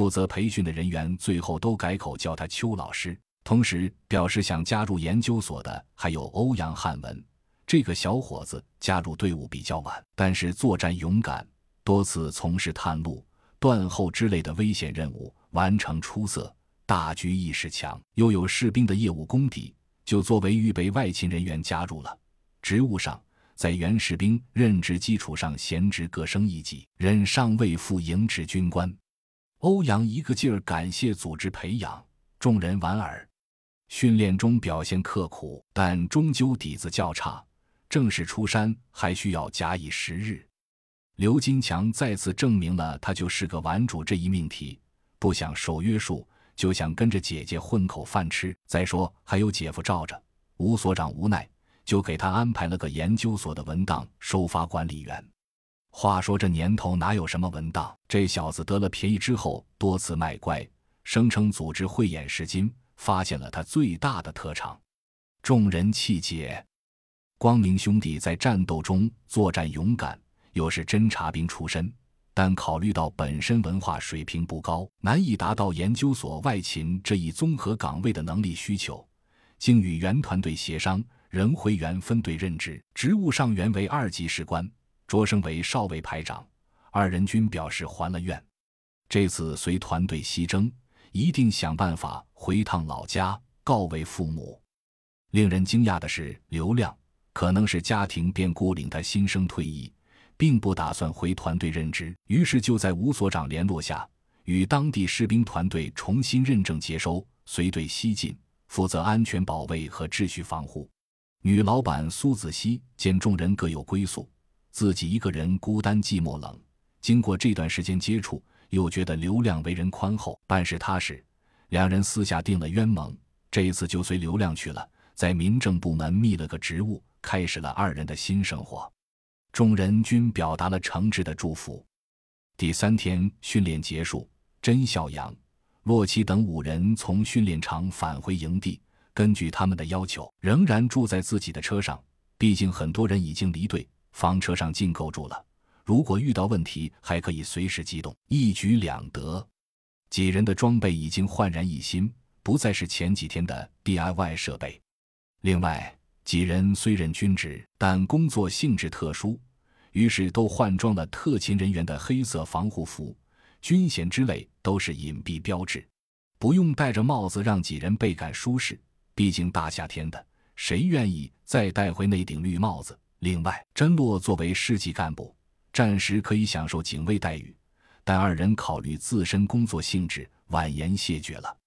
负责培训的人员最后都改口叫他邱老师。同时表示想加入研究所的还有欧阳汉文。这个小伙子加入队伍比较晚，但是作战勇敢，多次从事探路、断后之类的危险任务，完成出色，大局意识强，又有士兵的业务功底，就作为预备外勤人员加入了。职务上，在原士兵任职基础上衔职各升一级，任上尉副营职军官。欧阳一个劲儿感谢组织培养，众人莞尔。训练中表现刻苦，但终究底子较差。正式出山还需要假以时日。刘金强再次证明了他就是个顽主这一命题，不想受约束，就想跟着姐姐混口饭吃。再说还有姐夫罩着，吴所长无奈就给他安排了个研究所的文档收发管理员。话说这年头哪有什么文档？这小子得了便宜之后多次卖乖，声称组织慧眼识金，发现了他最大的特长。众人气结。光明兄弟在战斗中作战勇敢，又是侦察兵出身，但考虑到本身文化水平不高，难以达到研究所外勤这一综合岗位的能力需求，经与原团队协商，仍回原分队任职，职务上原为二级士官，擢升为少尉排长。二人均表示还了愿，这次随团队西征，一定想办法回趟老家告慰父母。令人惊讶的是，刘亮。可能是家庭变故令他心生退意，并不打算回团队任职。于是就在吴所长联络下，与当地士兵团队重新认证接收，随队西进，负责安全保卫和秩序防护。女老板苏子熙见众人各有归宿，自己一个人孤单寂寞冷。经过这段时间接触，又觉得刘亮为人宽厚，办事踏实，两人私下定了冤盟。这一次就随刘亮去了，在民政部门觅了个职务。开始了二人的新生活，众人均表达了诚挚的祝福。第三天训练结束，甄小阳、洛奇等五人从训练场返回营地，根据他们的要求，仍然住在自己的车上。毕竟很多人已经离队，房车上禁够住了。如果遇到问题，还可以随时机动，一举两得。几人的装备已经焕然一新，不再是前几天的 DIY 设备。另外。几人虽任军职，但工作性质特殊，于是都换装了特勤人员的黑色防护服。军衔之类都是隐蔽标志，不用戴着帽子，让几人倍感舒适。毕竟大夏天的，谁愿意再带回那顶绿帽子？另外，甄洛作为市级干部，暂时可以享受警卫待遇，但二人考虑自身工作性质，婉言谢绝了。